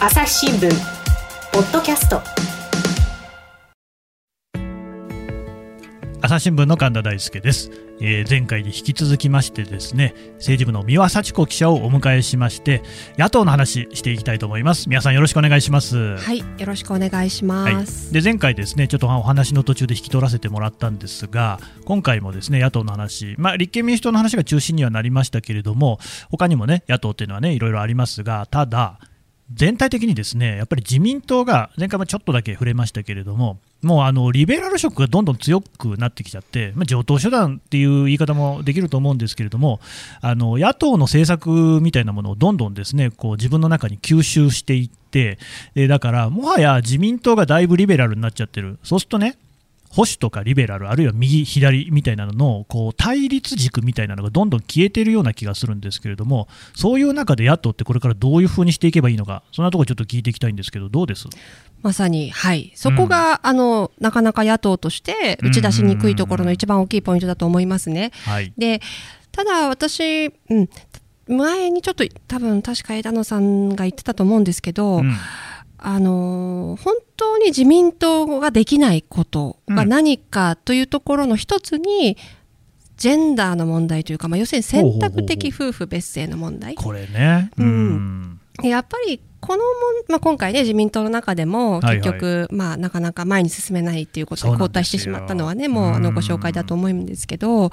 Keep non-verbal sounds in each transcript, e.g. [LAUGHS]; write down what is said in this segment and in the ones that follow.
朝日新聞ポッドキャスト。朝日新聞の神田大輔です、えー、前回に引き続きましてですね政治部の三輪幸子記者をお迎えしまして野党の話していきたいと思います。皆さんよろしくお願いします。はいよろしくお願いします、はい、で前回ですねちょっとお話の途中で引き取らせてもらったんですが今回もですね野党の話まあ立憲民主党の話が中心にはなりましたけれども他にもね野党っていうのはねいろいろありますがただ全体的にですねやっぱり自民党が前回もちょっとだけ触れましたけれどももうあのリベラル色がどんどん強くなってきちゃって、まあ、上等手段っていう言い方もできると思うんですけれどもあの野党の政策みたいなものをどんどんですねこう自分の中に吸収していってだからもはや自民党がだいぶリベラルになっちゃってる。そうするとね保守とかリベラルあるいは右左みたいなののこう対立軸みたいなのがどんどん消えているような気がするんですけれどもそういう中で野党ってこれからどういうふうにしていけばいいのかそんなところちょっと聞いていきたいんですけどどうです？まさに、はい、そこが、うん、あのなかなか野党として打ち出しにくいところの一番大きいポイントだと思いますね。はい、でただ私、うん、前にちょっと多分確か枝野さんが言ってたと思うんですけど、うんあの本当に自民党ができないことが何かというところの一つに、ジェンダーの問題というか、まあ、要するに選択的夫婦別姓の問題。これね、うん、やっぱりこのもん、まあ、今回ね自民党の中でも結局、はい。はい、まあ、なかなか前に進めないっていうことで後退してしまったのはねもうあのご紹介だと思うんですけど、うん、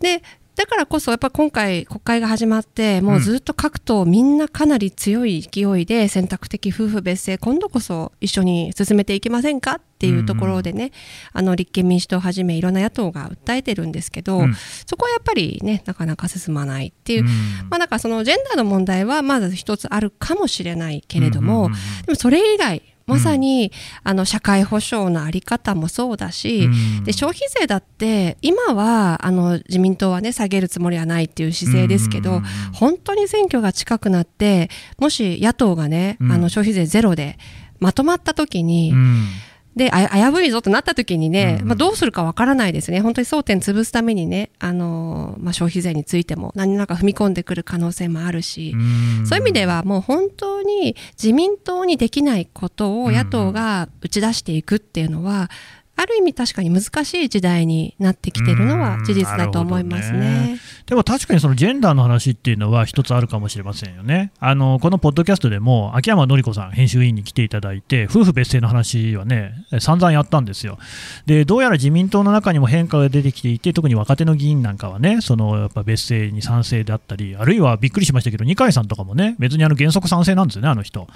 でだからこそやっぱ今回国会が始まってもうずっと各党みんなかなり強い勢いで選択的夫婦別姓今度こそ一緒に進めていきませんかっていうところでね、うん、あの立憲民主党をはじめいろんな野党が訴えてるんですけど、うん、そこはやっぱりねなかなか進まないっていう、うん、まあだからそのジェンダーの問題はまず一つあるかもしれないけれども、でもそれ以外まさに、うん、あの社会保障の在り方もそうだし、うん、で消費税だって今はあの自民党はね下げるつもりはないっていう姿勢ですけど、うん、本当に選挙が近くなってもし野党がね、あの消費税ゼロでまとまった時に、で危ういぞとなった時にね、うん、まあ、どうするかわからないですね、本当に争点潰すためにね、あのまあ、消費税についても何らか踏み込んでくる可能性もあるし、うん、そういう意味ではもう本当に自民党にできないことを野党が打ち出していくっていうのは、ある意味確かに難しい時代になってきてるのは事実だと思いますね、ね、でも確かにそのジェンダーの話っていうのは一つあるかもしれませんよね。あのこのポッドキャストでも秋山紀子さん編集委員に来ていただいて夫婦別姓の話はね散々やったんですよ。でどうやら自民党の中にも変化が出てきていて特に若手の議姓なんかはねそのやっぱ別姓に賛成であったりあるいはびっくりしましたけど二階さんとかもね別にあの原則賛成なんですよねあの人。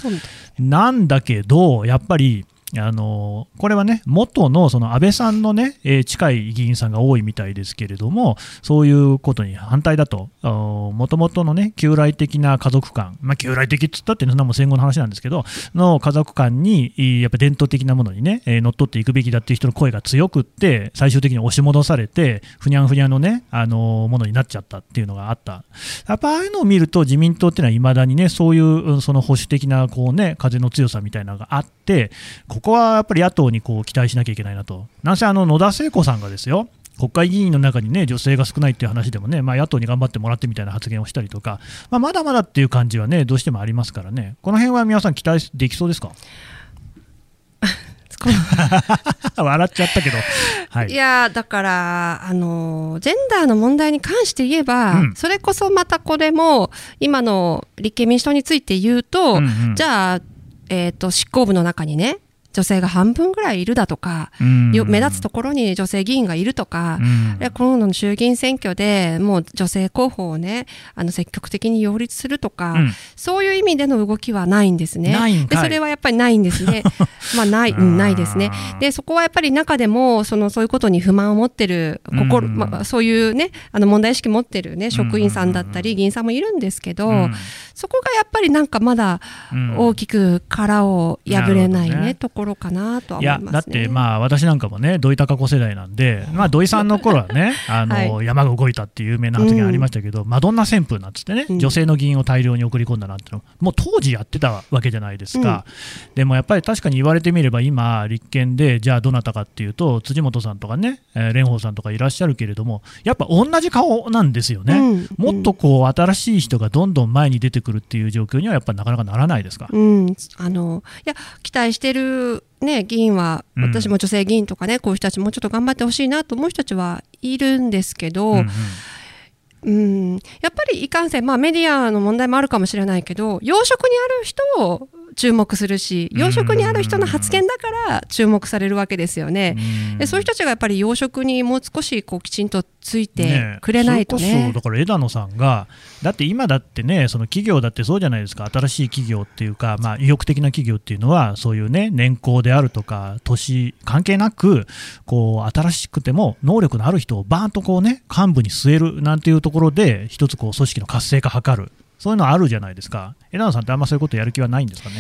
なんだけどやっぱりあのこれはね、元のその安倍さんのね、えー、近い議員さんが多いみたいですけれども、そういうことに反対だと、もともとのね、旧来的な家族観、まあ、旧来的っつったって、そんなも戦後の話なんですけど、の家族観に、やっぱ伝統的なものにね、えー、乗っ取っていくべきだっていう人の声が強くって、最終的に押し戻されて、ふにゃんふにゃんのね、あのものになっちゃったっていうのがあった。やっぱああいうのを見ると、自民党っていうのはいまだにね、そういうその保守的なこう、ね、風の強さみたいなのがあって、ここはやっぱり野党にこう期待しなきゃいけないなと、なんせあの野田聖子さんがですよ、国会議員の中に、ね、女性が少ないっていう話でもね、まあ、野党に頑張ってもらってみたいな発言をしたりとか、まあ、まだまだっていう感じはね、どうしてもありますからね、この辺は皆さん、期待できそうですか？[LAUGHS] [LAUGHS] 笑っちゃったけど、はい、いやだからあのジェンダーの問題に関して言えば、うん、それこそまたこれも今の立憲民主党について言うと、うんうん、じゃあえーと、執行部の中にね女性が半分ぐらいいるだとか、目立つところに女性議員がいるとか、今度の衆議院選挙でもう女性候補をねあの積極的に擁立するとか、うん、そういう意味での動きはないんですね。でそれはやっぱりないんですね。[LAUGHS] まあない、うん、ないですね。でそこはやっぱり中でもそのそういうことに不満を持ってる心、まあ、そういうねあの問題意識持ってるね職員さんだったり議員さんもいるんですけど、そこがやっぱりなんかまだ大きく殻を破れないね、ね。ところかなとは思います、ね、いやだってまあ私なんかもね土井孝子世代なんで、まあ、土井さんの頃はね [LAUGHS] あの、はい、山が動いたっていう有名な発言ありましたけど、うん、マドンナ旋風なんつってね、女性の議員を大量に送り込んだなんてのもう当時やってたわけじゃないですか、うん、でもやっぱり確かに言われてみれば今立憲でじゃあどなたかっていうと辻元さんとかね、えー、蓮舫さんとかいらっしゃるけれどもやっぱ同じ顔なんですよね、うん、もっとこう新しい人がどんどん前に出てくるっていう状状況にはやっぱりなかなかならないですか？うん、あのいや期待してる、ね、議員は、私も女性議員とかね、こういう人たちもうちょっと頑張ってほしいなと思う人たちはいるんですけど、うんうんうん、やっぱりいかんせん、まあ、メディアの問題もあるかもしれないけど養殖にある人を注目するし養殖にある人の発言だから注目されるわけですよね。でそういう人たちがやっぱり養殖にもう少しこうきちんとついてくれないとね。ねだから枝野さんがだって今だってねその企業だってそうじゃないですか。新しい企業っていうか、まあ、意欲的な企業っていうのはそういうね年功であるとか年関係なくこう新しくても能力のある人をバーンとこうね幹部に据えるなんていうところで一つこう組織の活性化図るそういうのあるじゃないですか。枝野さんってあんまそういうことやる気はないんですかね？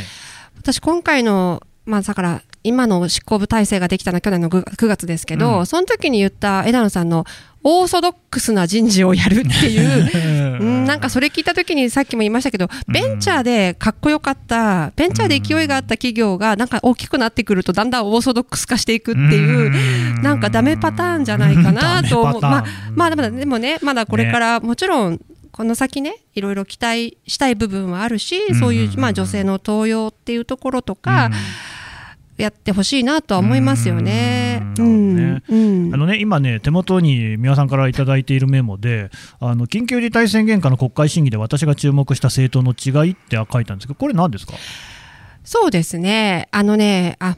私今回のまあ、だから今の執行部体制ができたのは去年の9月ですけど、うん、その時に言った枝野さんのオーソドックスな人事をやるっていう [LAUGHS] うん、なんかそれ聞いた時にさっきも言いましたけどベンチャーでかっこよかったベンチャーで勢いがあった企業がなんか大きくなってくるとだんだんオーソドックス化していくっていうなんかダメパターンじゃないかなと思う。まあまあでもねまだこれからもちろんこの先ねいろいろ期待したい部分はあるし、そういう、まあ、女性の登用っていうところとか、やってほしいなとは思いますよね。あのね今ね手元に三輪さんから頂いているメモであの緊急事態宣言下の国会審議で私が注目した政党の違いって書いたんですけどこれ何ですか？そうですね。あのねあ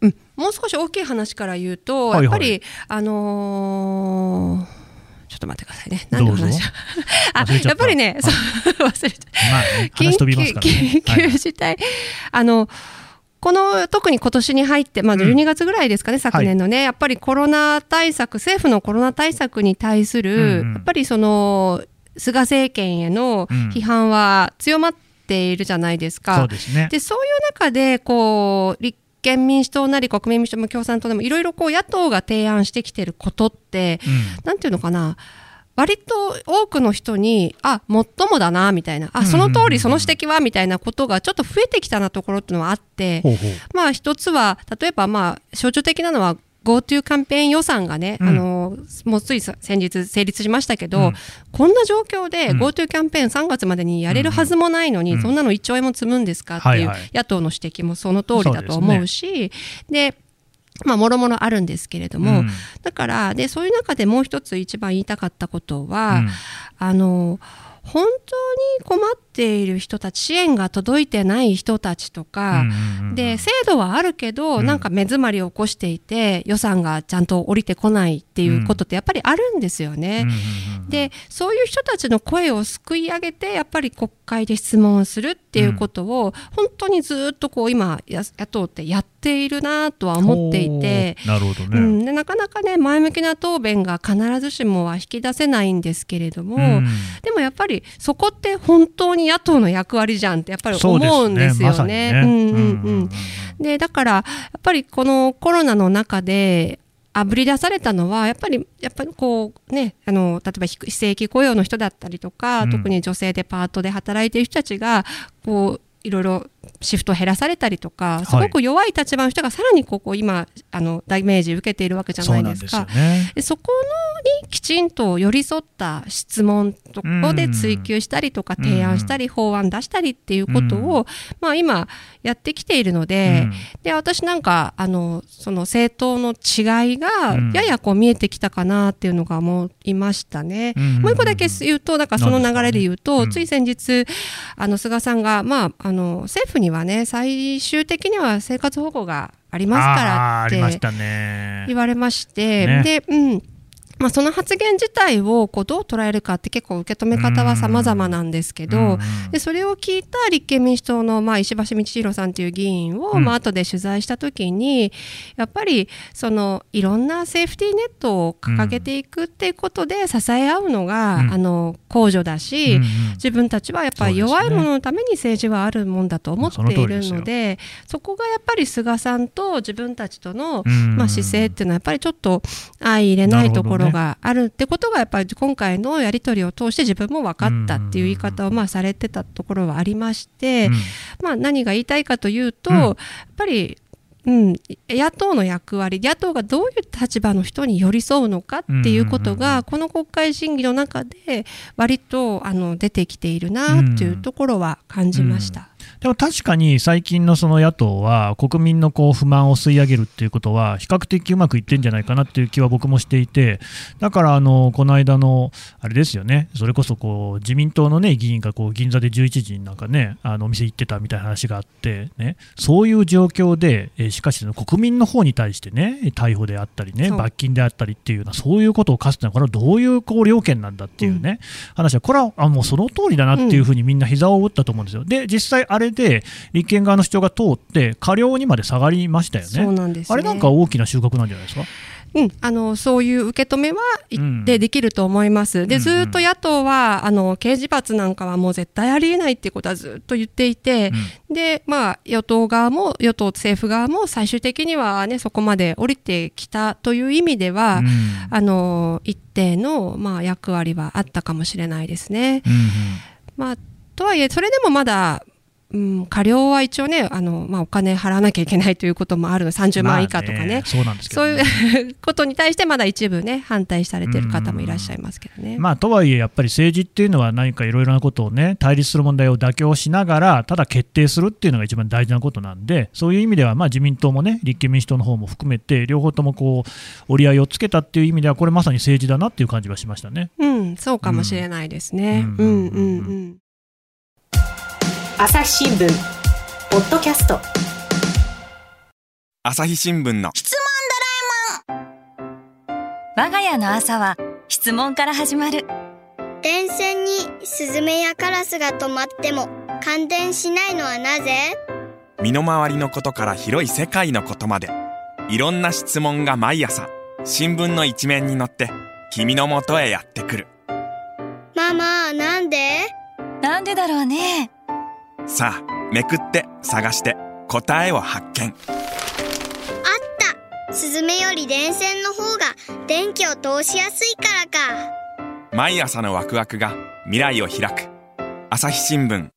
うん、もう少し大きい話から言うと、はいはい、やっぱり、あのーちょっと待ってくださいね。何の話 [LAUGHS] あ、やっぱりね、そう、忘れちゃう。まあ、緊急、緊急事態、はい、あの、この特に今年に入って、まあ、12月ぐらいですかね、うん、昨年のね、はい、やっぱりコロナ対策、政府のコロナ対策に対する、うんうん、やっぱりその菅政権への批判は強まっているじゃないですか。うん、そうですね、でそういう中でこう立憲民主党なり国民民主党も共産党でもいろいろこう野党が提案してきてることって、うん、なんていうのかな割と多くの人にあもっともだなみたいな。あその通りその指摘はみたいなことがちょっと増えてきたなところっていうのはあってまあ一つは例えばまあ象徴的なのは GoTo キャンペーン予算がね、うん、あのもうつい先日成立しましたけど、うん、こんな状況で GoTo キャンペーン3月までにやれるはずもないのに、うん、そんなの1兆円も積むんですかっていう野党の指摘もその通りだと思うし、で、ね、まあ、もろもろあるんですけれども、うん、だからでそういう中でもう一つ一番言いたかったことは、うん、あの本当に困っている人たち支援が届いてない人たちとか、で制度はあるけど、うん、なんか目詰まりを起こしていて予算がちゃんと降りてこないっていうことってやっぱりあるんですよね。でそういう人たちの声をすくい上げてやっぱり国会で質問をするっていうことを、本当にずっとこう今野党ってやっているなとは思っていてなるほどね、うん、でなかなかね前向きな答弁が必ずしもは引き出せないんですけれども、うん、でもやっぱりそこって本当に野党の役割じゃんってやっぱり思うんですよね。でだからやっぱりこのコロナの中であぶり出されたのはやっぱりやっぱりこうねあの例えば非正規雇用の人だったりとか、うん、特に女性でパートで働いている人たちがこういろいろシフト減らされたりとかすごく弱い立場の人がさらにここ今あのダメージ受けているわけじゃないですか。そで、ね、そこのにきちんと寄り添った質問とこで追求したりとか提案したり法案出したりっていうことを、まあ、今やってきているので,、で私なんかあのその政党の違いがややこう見えてきたかなっていうのが思いましたね。もう一個だけ言うとだからその流れで言うと、つい先日あの菅さんが、まあ、あの政府にはね最終的には生活保護がありますからって言われまして、ね、で、うんまあ、その発言自体をこうどう捉えるかって結構受け止め方は様々なんですけど、でそれを聞いた立憲民主党の、まあ、石橋道弘さんという議員を、まあ後で取材した時にやっぱりそのいろんなセーフティーネットを掲げていくっていうことで支え合うのが、あの公助だし、自分たちはやっぱり弱い者のために政治はあるもんだと思っているのでそこがやっぱり菅さんと自分たちとの、まあ、姿勢っていうのはやっぱりちょっと相入れないところろがあるってことがやっぱり今回のやり取りを通して自分も分かったっていう言い方をまあされてたところはありまして、うん、まあ、何が言いたいかというと、うん、やっぱりうん、野党の役割野党がどういう立場の人に寄り添うのかっていうことが、この国会審議の中で割とあの出てきているなっていうところは感じました。でも確かに最近のその野党は国民のこう不満を吸い上げるっていうことは比較的うまくいってんじゃないかなっていう気は僕もしていてだからあのこの間のあれですよねそれこそこう自民党のね議員がこう銀座で11時になんかねあのお店行ってたみたいな話があってねそういう状況でえしかし国民の方に対してね逮捕であったりね罰金であったりっていうようなそういうことを課すのはこれはどういうこう料件なんだっていうね、うん、話はこれはあもうその通りだなっていうふうにみんな膝を打ったと思うんですよ。で実際あれで立憲側の主張が通って過料にまで下がりましたよね。そうなんです、ね、あれなんか大きな収穫なんじゃないですか？うん、あのそういう受け止めはでできると思います。でずっと野党はあの刑事罰なんかはもう絶対ありえないっていうことはずっと言っていて、うん、でまあ与党側も与党政府側も最終的にはねそこまで降りてきたという意味では、うん、あの一定のまあ役割はあったかもしれないですね。うんうん、まあとはいえそれでもまだうん、過料は一応ねあの、まあ、お金払わなきゃいけないということもあるの30万以下とかねね、そうなんですけど、ね、そういう [LAUGHS] ことに対してまだ一部ね反対されてる方もいらっしゃいますけどね。まあ、とはいえやっぱり政治っていうのは何かいろいろなことをね対立する問題を妥協しながらただ決定するっていうのが一番大事なことなんでそういう意味ではまあ自民党もね立憲民主党の方も含めて両方ともこう折り合いをつけたっていう意味ではこれまさに政治だなっていう感じはしましたね。うん、そうかもしれないですね。うん、うん、うんうん朝日新聞。ポッドキャスト。朝日新聞の。質問ドラえもん。我が家の朝は質問から始まる。電線にスズメやカラスが止まっても感電しないのはなぜ？身の回りのことから広い世界のことまで。いろんな質問が毎朝新聞の一面に載って君のもとへやってくる。ママなんで？なんでだろうねさあめくって探して。答えを発見。あった。スズメより電線の方が電気を通しやすいからか。毎朝のワクワクが未来を開く。朝日新聞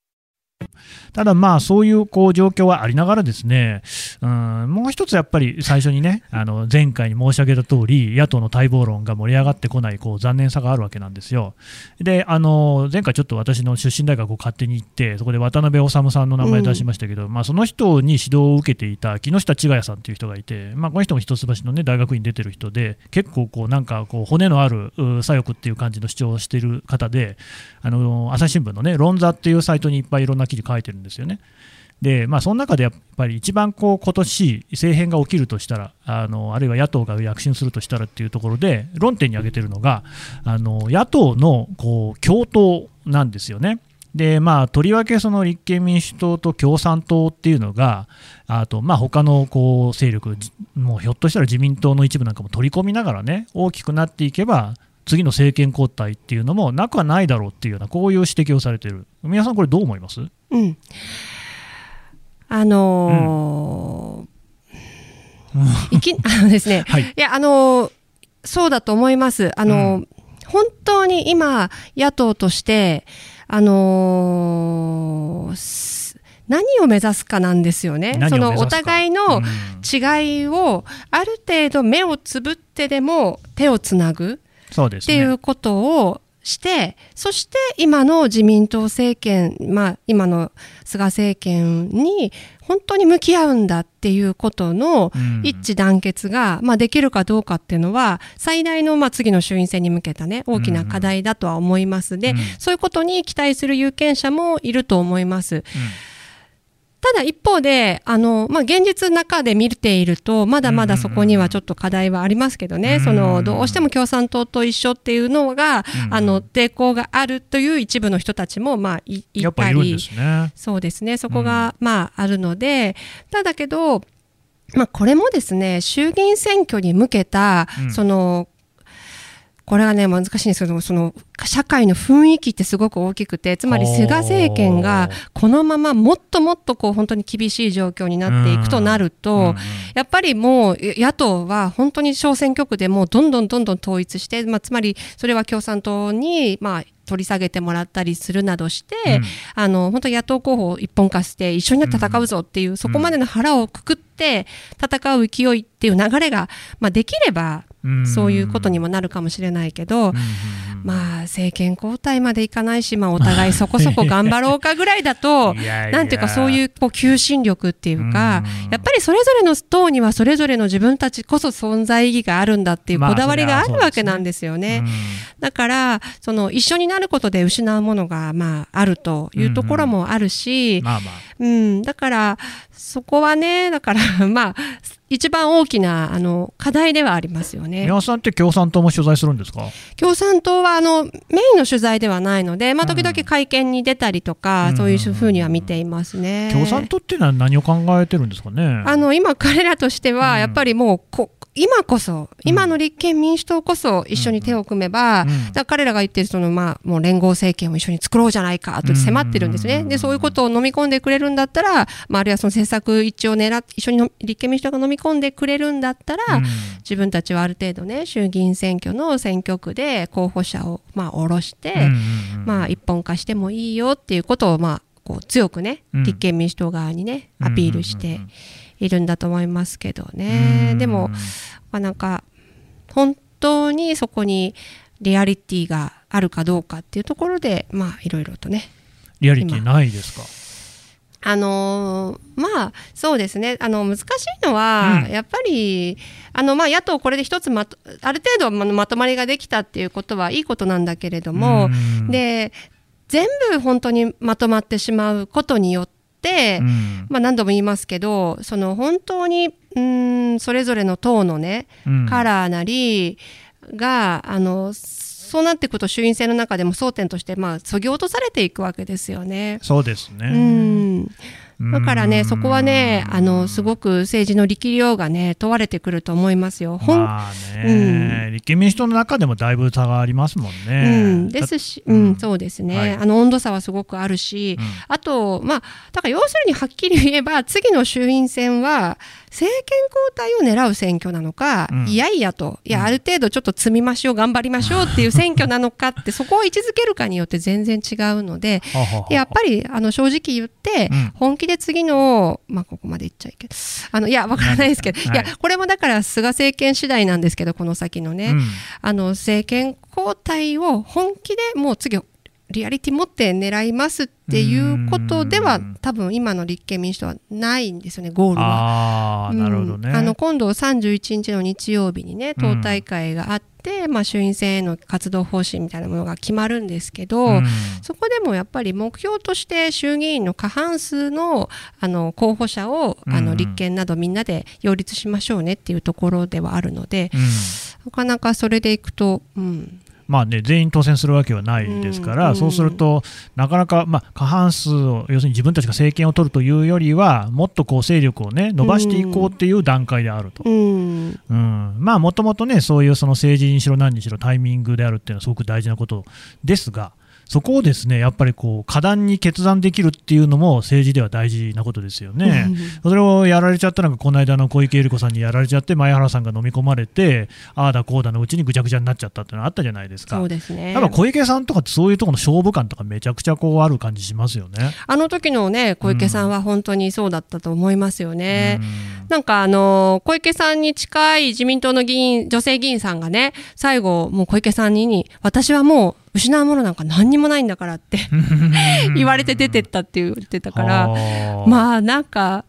ただまあそういうこう状況はありながらですね、うん、もう一つやっぱり最初にね、あの前回に申し上げた通り、野党の待望論が盛り上がってこないこう残念さがあるわけなんですよ。で、あの前回ちょっと私の出身大学を勝手に行って、そこで渡辺治さんの名前出しましたけど、うん、まあその人に指導を受けていた木下千賀谷さんという人がいて、まあこの人も一橋のね大学院出てる人で、結構こうなんかこう骨のある左翼っていう感じの主張をしている方で、あの朝日新聞のね論座っていうサイトにいっぱいいろんな記事書いてるんですですよね。でまあ、その中でやっぱり一番こう今年政変が起きるとしたらあの、あるいは野党が躍進するとしたらっていうところで、論点に挙げているのが、あの野党のこう共闘なんですよね。でまあ、とりわけその立憲民主党と共産党っていうのが、あとまあ他のこう勢力、もうひょっとしたら自民党の一部なんかも取り込みながらね、大きくなっていけば、次の政権交代っていうのもなくはないだろうっていうような、こういう指摘をされている、皆さん、これ、どう思います、うん。あのーうん、いき [LAUGHS] あのですね、はい、いやあのー、そうだと思います。あのーうん、本当に今野党としてあの何を目指すかなんですよね。そのお互いの違いをある程度目をつぶってでも手をつなぐっていうことをして、そして今の自民党政権、まあ今の菅政権に本当に向き合うんだっていうことの一致団結が、まあ、できるかどうかっていうのは最大のまあ次の衆院選に向けたね大きな課題だとは思いますで、そういうことに期待する有権者もいると思います。うんただ一方で、あの、まあ、現実の中で見ていると、まだまだそこにはちょっと課題はありますけどね、その、どうしても共産党と一緒っていうのが、あの、抵抗があるという一部の人たちも、まあ、いいたり、ね、そうですね、そこが、まあ、あるので、ただけど、まあ、これもですね、衆議院選挙に向けた、その、これはね、難しいんですけど、その、社会の雰囲気ってすごく大きくて、つまり菅政権がこのままもっともっとこう本当に厳しい状況になっていくとなると、やっぱりもう野党は本当に小選挙区でもどんどんどんどん統一して、まあ、つまりそれは共産党に、まあ、取り下げてもらったりするなどして、うん、あの本当野党候補を一本化して一緒になって戦うぞっていう、うん、そこまでの腹をくくっって戦う勢いっていう流れが、まあ、できればそういうことにもなるかもしれないけど、まあ政権交代までいかないし、まあ、お互いそこそこ頑張ろうかぐらいだと [LAUGHS] なんていうかそういうこう求心力っていうかやっぱりそれぞれの党にはそれぞれの自分たちこそ存在意義があるんだっていうこだわりがあるわけなんですよね。だからその一緒になることで失うものがまああるというところもあるし、うん、だからそこはねだから [LAUGHS] まあ一番大きなあの課題ではありますよね。宮さんって共産党も取材するんですか？共産党はあのメインの取材ではないので、まあ、時々会見に出たりとか、うん、そういうふうには見ていますね。共産党っていうのは何を考えてるんですかね？あの今彼らとしてはやっぱりもうこ今こそ、今の立憲民主党こそ一緒に手を組めば、うん、彼らが言ってるその、まあ、もう連合政権を一緒に作ろうじゃないかと迫ってるんですね。で、そういうことを飲み込んでくれるんだったら、まあ、あるいはその政策一致を狙って一緒に立憲民主党が飲み込んでくれるんだったら、うん、自分たちはある程度ね、衆議院選挙の選挙区で候補者を、まあ、下ろして、まあ、一本化してもいいよっていうことを、まあ、こう強くね、立憲民主党側にね、アピールして、いるんだと思いますけどね。でも、まあ、なんか本当にそこにリアリティがあるかどうかっていうところでまあいろいろとね。リアリティないですか？あのー、まあそうですね。あの難しいのは、うん、やっぱりあの、まあ、野党これで一つまとある程度まとまりができたっていうことはいいことなんだけれどもで全部本当にまとまってしまうことによって、うん、まあ、何度も言いますけどその本当にうんそれぞれの党のね、うん、カラーなりがあのそうなっていくと衆院選の中でも争点としてまあそぎ落とされていくわけですよね。そうですね、うんだからね、そこはね、あの、すごく政治の力量がね、問われてくると思いますよ。まあね、うん、立憲民主党の中でもだいぶ差がありますもんね。うん、ですし、うん、そうですね、はい、あの、温度差はすごくあるし、うん、あと、まあ、だから要するにはっきり言えば、次の衆院選は、政権交代を狙う選挙なのか、うん、いやいやと、いや、ある程度ちょっと積み増しを頑張りましょうっていう選挙なのかって、[LAUGHS] そこを位置づけるかによって全然違うので、やっぱりあの正直言って、本気で次の、まあ、ここまで言っちゃいけど、あのいや、わからないですけど、いや、これもだから菅政権次第なんですけど、この先のね、うん、あの政権交代を本気でもう次、リアリティ持って狙いますっていうことでは多分今の立憲民主党はないんですよねゴールは。あなるほどね、あの今度31日の日曜日にね党大会があって、うん、まあ、衆院選への活動方針みたいなものが決まるんですけど、うん、そこでもやっぱり目標として衆議院の過半数のあの候補者をあの立憲などみんなで擁立しましょうねっていうところではあるので、うん、なかなかそれでいくと、うん、まあね、全員当選するわけはないですから、うん、そうすると、なかなか、まあ、過半数を、要するに自分たちが政権を取るというよりは、もっとこう勢力を、ね、伸ばしていこうっていう段階であると、うん。うん、まあ、もともとね、そういうその政治にしろ、何にしろ、タイミングであるっていうのは、すごく大事なことですが、そこをですねやっぱりこう果断に決断できるっていうのも政治では大事なことですよね。それをやられちゃったのがこの間の小池百合子さんにやられちゃって前原さんが飲み込まれてああだこうだのうちにぐちゃぐちゃになっちゃったっていうのあったじゃないですか。そうですね。やっぱ小池さんとかってそういうところの勝負感とかめちゃくちゃこうある感じしますよね。あの時のね小池さんは本当にそうだったと思いますよね。うん、なんかあの小池さんに近い自民党の議員女性議員さんがね最後もう小池さんに私はもう失うものなんか何にもないんだからって [LAUGHS] 言われて出てったって言ってたからまあなんか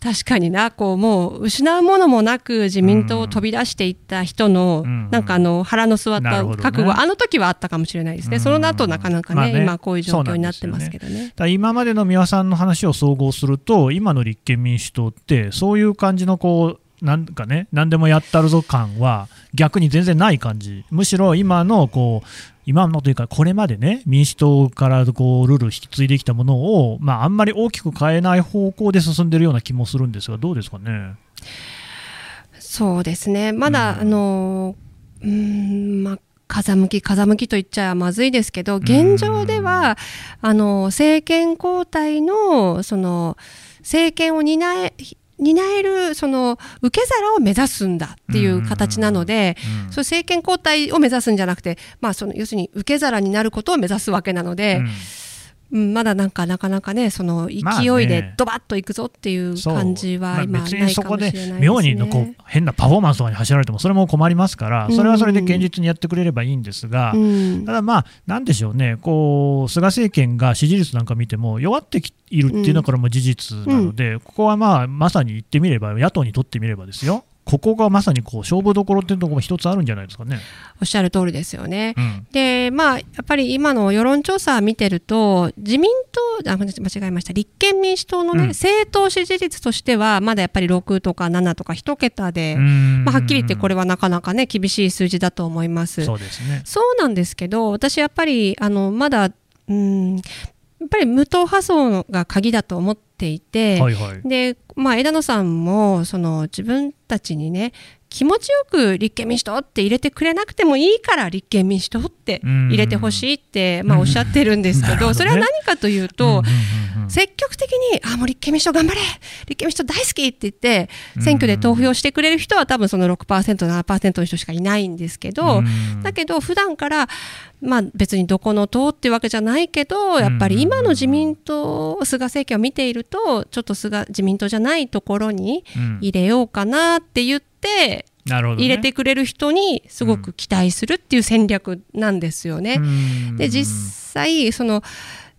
確かになこうもう失うものもなく自民党を飛び出していった人の、うん、なんかあの腹の据わった覚悟、ね、あの時はあったかもしれないですね、その後なかなかねまあね、今こういう状況になってますけどね、ね、今までの三輪さんの話を総合すると今の立憲民主党ってそういう感じのこうなんかね、何でもやったるぞ感は逆に全然ない感じ、むしろ今のこう今のというか、これまでね、民主党からこうルール引き継いできたものを、まあ、あんまり大きく変えない方向で進んでるような気もするんですが、どうですかね？そうですね、まだ、うん、あのうんまあ風向き風向きと言っちゃまずいですけど現状ではあの政権交代のその政権を担え担えるその受け皿を目指すんだっていう形なので、うん、そ政権交代を目指すんじゃなくて、まあ、その要するに受け皿になることを目指すわけなので、うん、まだなんかなかなかねその勢いでドバッといくぞっていう感じは今ないかもしれないですね。まあ、別にそこで妙にのこう変なパフォーマンスとかに走られてもそれも困りますからそれはそれで現実にやってくれればいいんですが、うん、ただまあなんでしょうねこう菅政権が支持率なんか見ても弱ってきいるっていうのはこれも事実なので、うん、ここはまあまさに言ってみれば野党にとってみればですよここがまさにこう勝負どころっていうところも一つあるんじゃないですかね。おっしゃる通りですよね。うん、で、まあ、やっぱり今の世論調査見てると、自民党、あ、間違えました、立憲民主党のね、うん、政党支持率としては、まだやっぱり6とか7とか1桁で、まあ、はっきり言ってこれはなかなかね、厳しい数字だと思います。そうですね。そうなんですけど、私やっぱり、あの、まだ、うん、やっぱり無党派層が鍵だと思っていて、はいはい、でまあ、枝野さんもその自分たちにね気持ちよく立憲民主党って入れてくれなくてもいいから立憲民主党って入れてほしいって、まあ、おっしゃってるんですけど、それは何かというと、積極的にあもう立憲民主党頑張れ立憲民主党大好きって言って選挙で投票してくれる人は多分その 6%7% の人しかいないんですけど、だけど普段からまあ、別にどこの党っていうわけじゃないけどやっぱり今の自民党菅政権を見ているとちょっと菅自民党じゃないところに入れようかなって言って、入れてくれる人にすごく期待するっていう戦略なんですよね。で実際その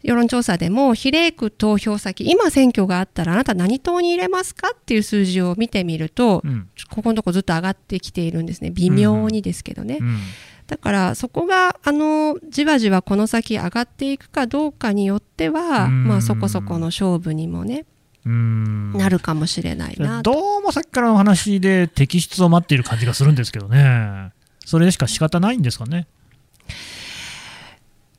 世論調査でも比例区投票先今選挙があったらあなた何党に入れますかっていう数字を見てみると、うん、ここのとこずっと上がってきているんですね。微妙にですけどね。うんうんだからそこがあのじわじわこの先上がっていくかどうかによっては、まあ、そこそこの勝負にもねなるかもしれないなどうもさっきからの話で摘出を待っている感じがするんですけどね。それでしか仕方ないんですかね？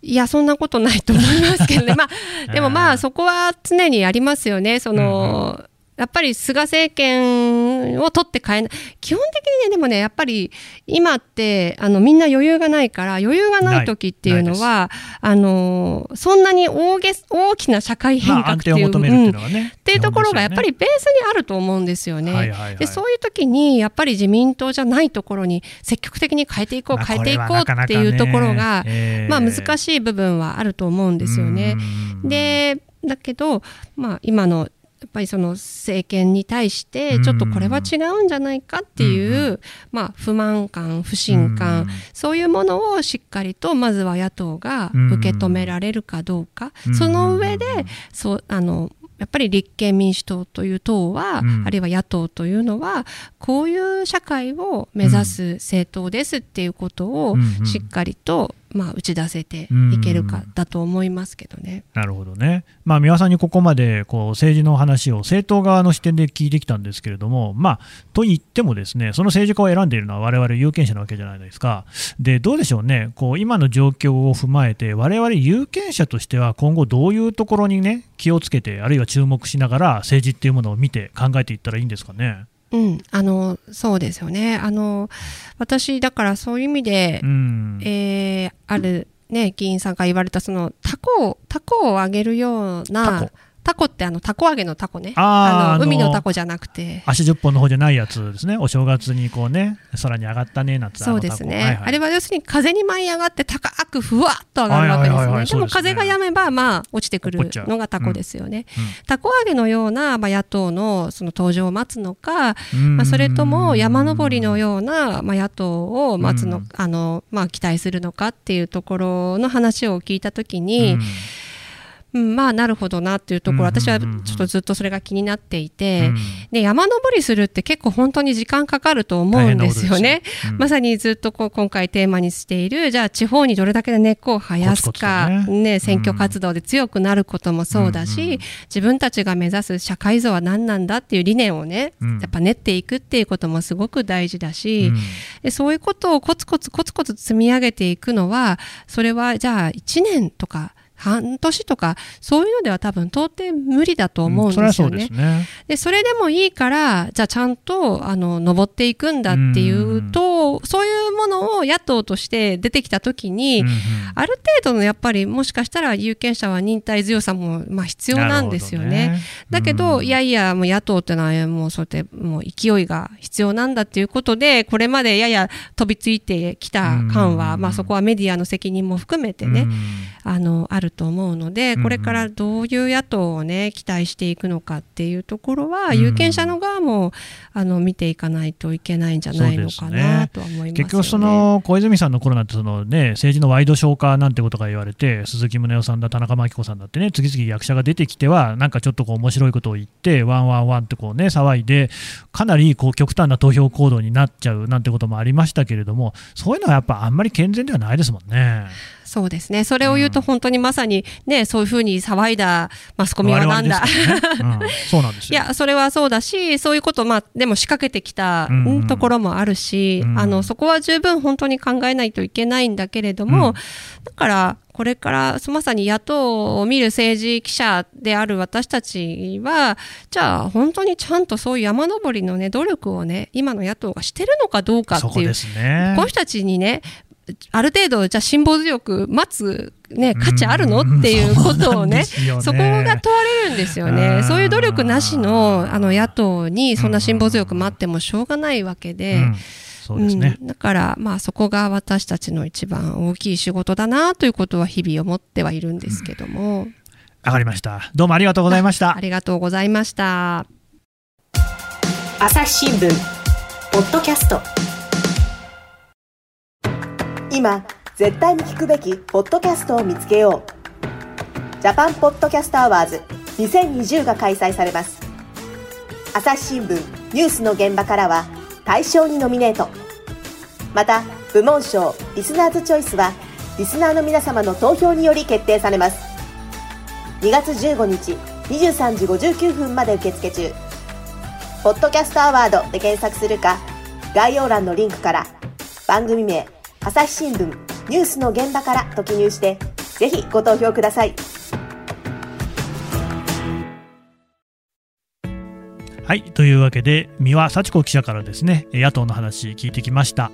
いや、そんなことないと思いますけどね。[LAUGHS] まあ、でもまあ、そこは常にありますよね。その、やっぱり菅政権を取って変えない。基本的にね、でもね、やっぱり今って、あの、みんな余裕がないから、余裕がない時っていうのは、あの、そんなに大げ大きな社会変革っていう、まあね、っていうところがやっぱりベースにあると思うんですよね。で、そういう時に、やっぱり自民党じゃないところに積極的に変えていこう、変えていこうっていうところが、まあ難しい部分はあると思うんですよね。で、だけど、まあ今のやっぱりその政権に対してちょっとこれは違うんじゃないかっていう、まあ、不満感不信感、そういうものをしっかりとまずは野党が受け止められるかどうか、その上でそうあのやっぱり立憲民主党という党は、うん、あるいは野党というのはこういう社会を目指す政党ですっていうことをしっかりとまあ、打ち出せていけるかだと思いますけどね。なるほどね、まあ、三輪さんにここまでこう政治の話を政党側の視点で聞いてきたんですけれども、まあ、と言っても、ですねその政治家を選んでいるのは我々有権者なわけじゃないですか、でどうでしょうね、こう今の状況を踏まえて、我々有権者としては今後、どういうところに、ね、気をつけて、あるいは注目しながら政治っていうものを見て考えていったらいいんですかね。うん、あのそうですよね。あの私だからそういう意味で、うん、えー、あるね議員さんが言われたそのタコをタコを上げるようなタコってあのタコ揚げのタコね。あの海のタコじゃなくて。足10本の方じゃないやつですね。お正月にこうね空に上がったねなんてそうですね、はいはい、あれは要するに風に舞い上がって高くふわっと上がるわけですね、はいはいはい、でも風がやめばまあ落ちてくるのがタコですよね、うん。うん、タコ揚げのような、まあ、野党のその登場を待つのか、まあ、それとも山登りのような、まあ、野党を待つの,、あのまあ、期待するのかっていうところの話を聞いたときに、うん、まあなるほどなっていうところ、私はちょっとずっとそれが気になっていて、で山登りするって結構本当に時間かかると思うんですよね。まさにずっとこう今回テーマにしているじゃあ地方にどれだけで根っこを生やすかね、選挙活動で強くなることもそうだし、自分たちが目指す社会像は何なんだっていう理念をね、やっぱ練っていくっていうこともすごく大事だし、でそういうことをコツコツコツコツ積み上げていくのはそれはじゃあ1年とか半年とかそういうのでは多分到底無理だと思うんですよね。うん、そね。でそれでもいいからじゃあちゃんとあの登っていくんだっていうと、そうそういうものを野党として出てきたときに、うんうん、ある程度のやっぱりもしかしたら有権者は忍耐強さもまあ必要なんですよね。ね。だけど、うん、いやいやもう野党ってのはもうそうやってもう勢いが必要なんだっていうことでこれまでやや飛びついてきた感は、まあ、そこはメディアの責任も含めてね、あのあると思うのでこれからどういう野党をね期待していくのかっていうところは、有権者の側もあの見ていかないといけないんじゃないのかなとは思います、ね、結局その小泉さんの頃なんてその、ね、政治のワイドショー化なんてことが言われて鈴木宗男さんだ田中真紀子さんだってね次々役者が出てきてはなんかちょっとこう面白いことを言ってワンワンワンってこうね騒いでかなりこう極端な投票行動になっちゃうなんてこともありましたけれどもそういうのはやっぱあんまり健全ではないですもんね。そうですね。それを言うと本当にまさにね、うん、そういうふうに騒いだマスコミはなんだ。ね。うん、[LAUGHS] そうなんですよ。いや、それはそうだし、そういうこと、まあ、でも仕掛けてきたところもあるし、うん。うん、あの、そこは十分本当に考えないといけないんだけれども、うん、だから、これからまさに野党を見る政治記者である私たちは、じゃあ本当にちゃんとそういう山登りのね、努力をね、今の野党がしてるのかどうかっていう、こね、この人たちにね、ある程度じゃあ辛抱強く待つ、ね、価値あるのっていうことをねそこが問われるんですよねそういう努力なしのあの野党にそんな辛抱強く待ってもしょうがないわけで。うんそうですね、うん、だから、まあ、そこが私たちの一番大きい仕事だなということは日々思ってはいるんですけども。わ、うん、かりました。どうもありがとうございました。ありがとうございました。朝日新聞ポッドキャスト今絶対に聞くべきポッドキャストを見つけよう。 JAPAN PODCAST AWARDS 2020が開催されます。朝日新聞ニュースの現場からは大賞にノミネート。また部門賞 Listeners' Choice はリスナーの皆様の投票により決定されます。2月15日23時59分まで受付中。ポッドキャストアワードで検索するか概要欄のリンクから番組名朝日新聞ニュースの現場からと記入してぜひご投票くださいはいというわけで三輪幸子記者からですね野党の話聞いてきました。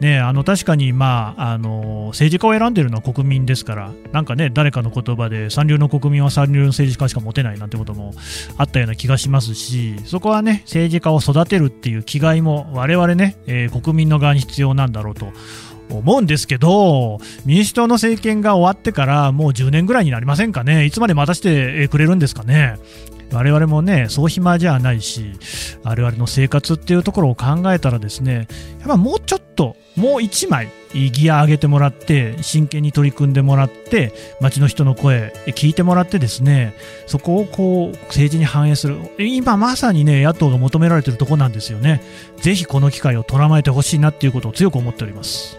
ね、あの確かに、まあ、あの政治家を選んでるのは国民ですから、なんかね、誰かの言葉で、三流の国民は三流の政治家しか持てないなんてこともあったような気がしますし、そこはね、政治家を育てるっていう気概も、我々ね、えー、国民の側に必要なんだろうと思うんですけど、民主党の政権が終わってからもう10年ぐらいになりませんかね、いつまで待たせてくれるんですかね。我々もね、そう暇じゃないし、我々の生活っていうところを考えたらですね、やっぱもうちょっと、もう1枚、ギア上げてもらって、真剣に取り組んでもらって、街の人の声、聞いてもらってですね、そこをこう、政治に反映する。今まさにね、野党が求められているところなんですよね。ぜひこの機会を捉まえてほしいなっていうことを強く思っております。